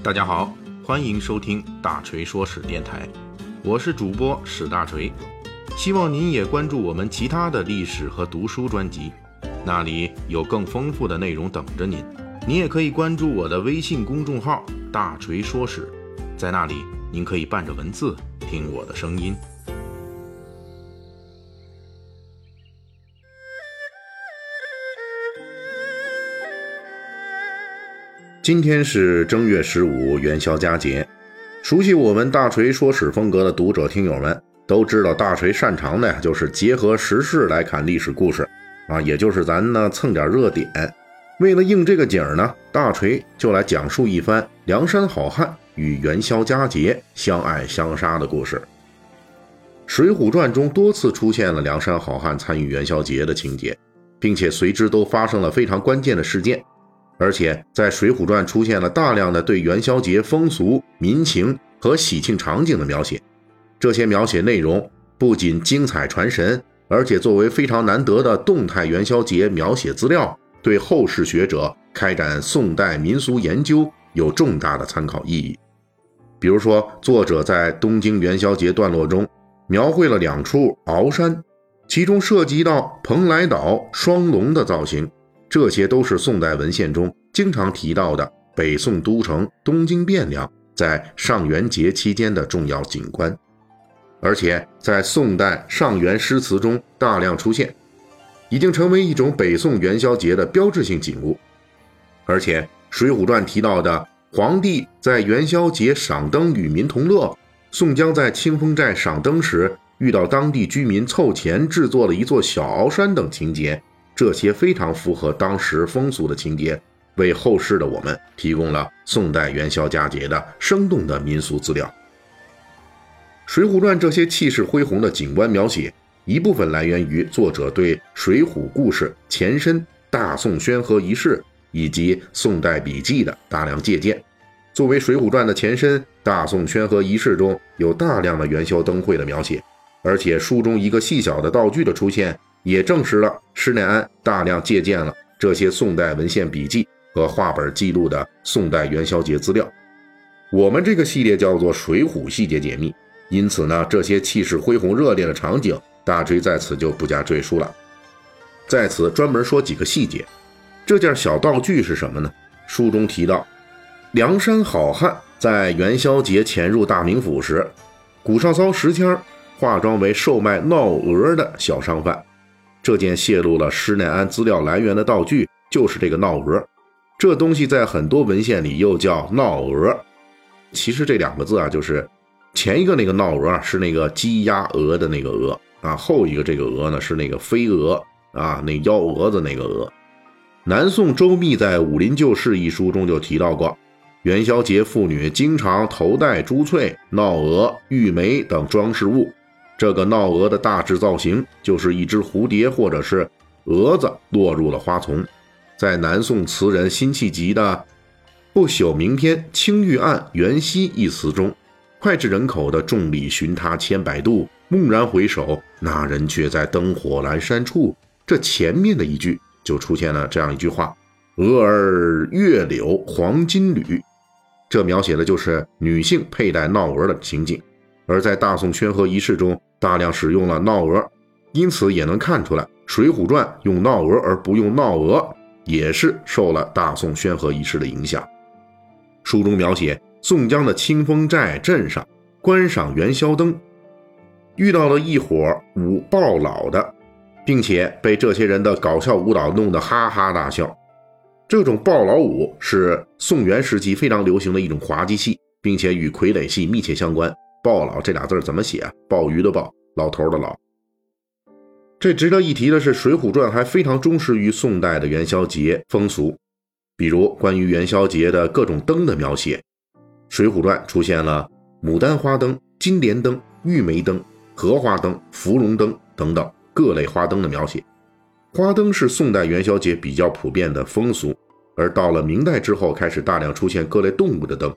大家好，欢迎收听大锤说史电台，我是主播史大锤，希望您也关注我们其他的历史和读书专辑，那里有更丰富的内容等着您。您也可以关注我的微信公众号“大锤说史”，在那里您可以伴着文字听我的声音。今天是正月十五元宵佳节，熟悉我们大锤说史风格的读者听友们都知道，大锤擅长的呀就是结合时事来看历史故事啊，也就是咱呢蹭点热点。为了应这个景儿呢，大锤就来讲述一番梁山好汉与元宵佳节相爱相杀的故事。《水浒传》中多次出现了梁山好汉参与元宵节的情节，并且随之都发生了非常关键的事件。而且在《水浒传》出现了大量的对元宵节风俗民情和喜庆场景的描写，这些描写内容不仅精彩传神，而且作为非常难得的动态元宵节描写资料，对后世学者开展宋代民俗研究有重大的参考意义。比如说，作者在东京元宵节段落中描绘了两处鳌山，其中涉及到蓬莱岛双龙的造型。这些都是宋代文献中经常提到的北宋都城东京汴梁在上元节期间的重要景观，而且在宋代上元诗词中大量出现，已经成为一种北宋元宵节的标志性景物。而且《水浒传》提到的皇帝在元宵节赏灯与民同乐，宋江在清风寨赏灯时遇到当地居民凑钱制作了一座小鳌山等情节。这些非常符合当时风俗的情节，为后世的我们提供了宋代元宵佳节的生动的民俗资料。《水浒传》这些气势恢宏的景观描写，一部分来源于作者对水浒故事前身大宋宣和仪式以及宋代笔记的大量借鉴。作为《水浒传》的前身，大宋宣和仪式中有大量的元宵灯会的描写，而且书中一个细小的道具的出现。也证实了施耐庵大量借鉴了这些宋代文献笔记和画本记录的宋代元宵节资料。我们这个系列叫做《水浒细节解密》，因此呢，这些气势恢宏、热烈的场景，大锤在此就不加赘述了。在此专门说几个细节。这件小道具是什么呢？书中提到，梁山好汉在元宵节潜入大名府时，古少骚石谦化妆为售卖闹鹅的小商贩。这件泄露了施耐庵资料来源的道具就是这个闹鹅，这东西在很多文献里又叫闹鹅。其实这两个字啊，就是前一个那个闹鹅是那个鸡鸭鹅的那个鹅啊，后一个这个鹅呢是那个飞蛾啊，那幺蛾子那个蛾。南宋周密在《武林旧事》一书中就提到过，元宵节妇女经常头戴珠翠、闹鹅、玉梅等装饰物。这个闹鹅的大致造型就是一只蝴蝶或者是蛾子落入了花丛。在南宋词人辛弃疾的《不朽名篇·青玉案·元夕》一词中，脍炙人口的“众里寻他千百度，蓦然回首，那人却在灯火阑珊处”，这前面的一句就出现了这样一句话：“蛾儿月柳黄金缕”，这描写的就是女性佩戴闹蛾的情景。而在大宋宣和仪式中，大量使用了闹蛾，因此也能看出来，《水浒传》用闹蛾而不用闹蛾，也是受了大宋宣和仪式的影响。书中描写宋江的清风寨镇上观赏元宵灯，遇到了一伙舞抱老的，并且被这些人的搞笑舞蹈弄得哈哈大笑。这种抱老舞是宋元时期非常流行的一种滑稽戏，并且与傀儡戏密切相关。抱老这俩字怎么写啊？鲍鱼的鲍，老头的老。这值得一提的是，《水浒传》还非常忠实于宋代的元宵节风俗，比如关于元宵节的各种灯的描写，《水浒传》出现了牡丹花灯、金莲灯、玉梅灯、荷花灯、芙蓉灯等等各类花灯的描写。花灯是宋代元宵节比较普遍的风俗，而到了明代之后，开始大量出现各类动物的灯。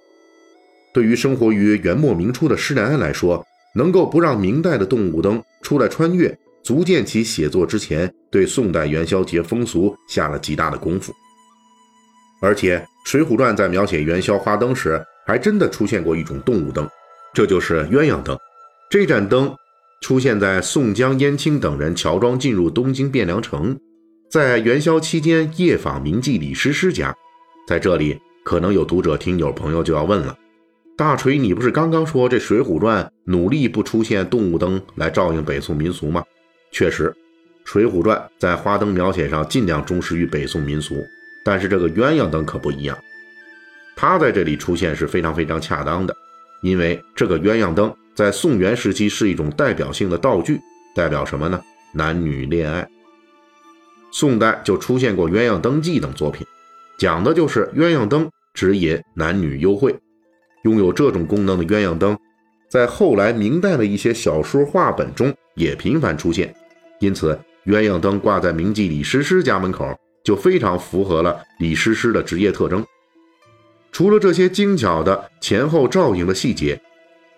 对于生活于元末明初的施耐庵来说，能够不让明代的动物灯出来穿越，足见其写作之前对宋代元宵节风俗下了极大的功夫。而且，《水浒传》在描写元宵花灯时，还真的出现过一种动物灯，这就是鸳鸯灯。这盏灯出现在宋江、燕青等人乔装进入东京汴梁城，在元宵期间夜访名妓李师师家。在这里，可能有读者、听友、朋友就要问了：大锤，你不是刚刚说这《水浒传》努力不出现动物灯来照应北宋民俗吗？确实，《水浒传》在花灯描写上尽量忠实于北宋民俗，但是这个鸳鸯灯可不一样，它在这里出现是非常非常恰当的，因为这个鸳鸯灯在宋元时期是一种代表性的道具，代表什么呢？男女恋爱。宋代就出现过《鸳鸯灯记》等作品。讲的就是鸳鸯灯指引男女幽会，拥有这种功能的鸳鸯灯，在后来明代的一些小说话本中也频繁出现，因此鸳鸯灯挂在名妓李师师家门口，就非常符合了李师师的职业特征。除了这些精巧的前后照应的细节，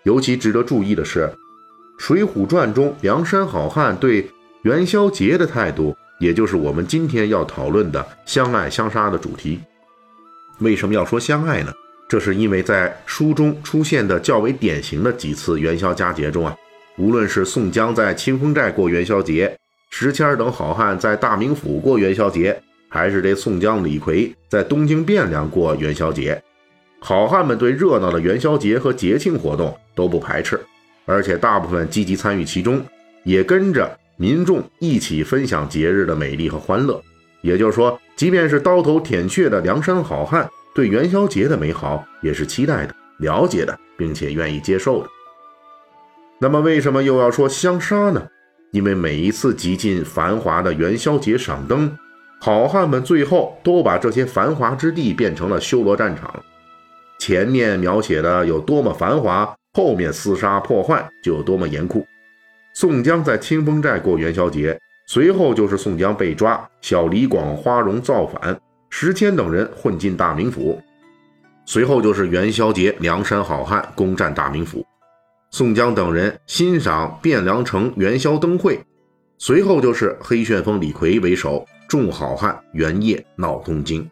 尤其值得注意的是，《水浒传》中梁山好汉对元宵节的态度。也就是我们今天要讨论的相爱相杀的主题。为什么要说相爱呢？这是因为在书中出现的较为典型的几次元宵佳节中啊，无论是宋江在清风寨过元宵节，石谦等好汉在大名府过元宵节，还是这宋江、李逵在东京汴梁过元宵节，好汉们对热闹的元宵节和节庆活动都不排斥，而且大部分积极参与其中，也跟着。民众一起分享节日的美丽和欢乐，也就是说，即便是刀头舔血的梁山好汉，对元宵节的美好也是期待的、了解的，并且愿意接受的。那么，为什么又要说相杀呢？因为每一次极尽繁华的元宵节赏灯，好汉们最后都把这些繁华之地变成了修罗战场，前面描写的有多么繁华，后面厮杀破坏就有多么严酷。宋江在清风寨过元宵节，随后就是宋江被抓，小李广、花荣造反，石谦等人混进大名府，随后就是元宵节，梁山好汉攻占大名府，宋江等人欣赏汴梁城元宵灯会，随后就是黑旋风李逵为首，众好汉元夜闹东京。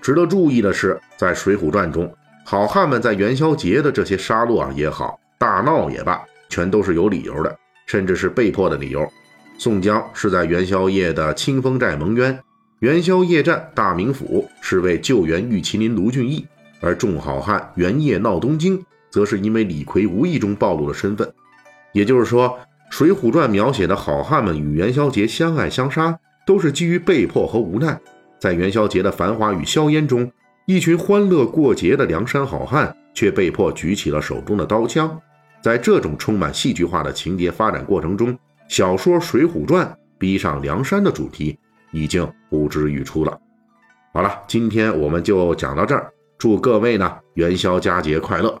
值得注意的是，在《水浒传》中，好汉们在元宵节的这些杀戮啊也好，大闹也罢。全都是有理由的，甚至是被迫的理由。宋江是在元宵夜的清风寨蒙冤，元宵夜战大名府是为救援玉麒麟卢俊义，而众好汉元夜闹东京，则是因为李逵无意中暴露了身份。也就是说，《水浒传》描写的好汉们与元宵节相爱相杀，都是基于被迫和无奈。在元宵节的繁华与硝烟中，一群欢乐过节的梁山好汉却被迫举起了手中的刀枪。在这种充满戏剧化的情节发展过程中，小说《水浒传》逼上梁山的主题已经呼之欲出了。好了，今天我们就讲到这儿，祝各位呢元宵佳节快乐，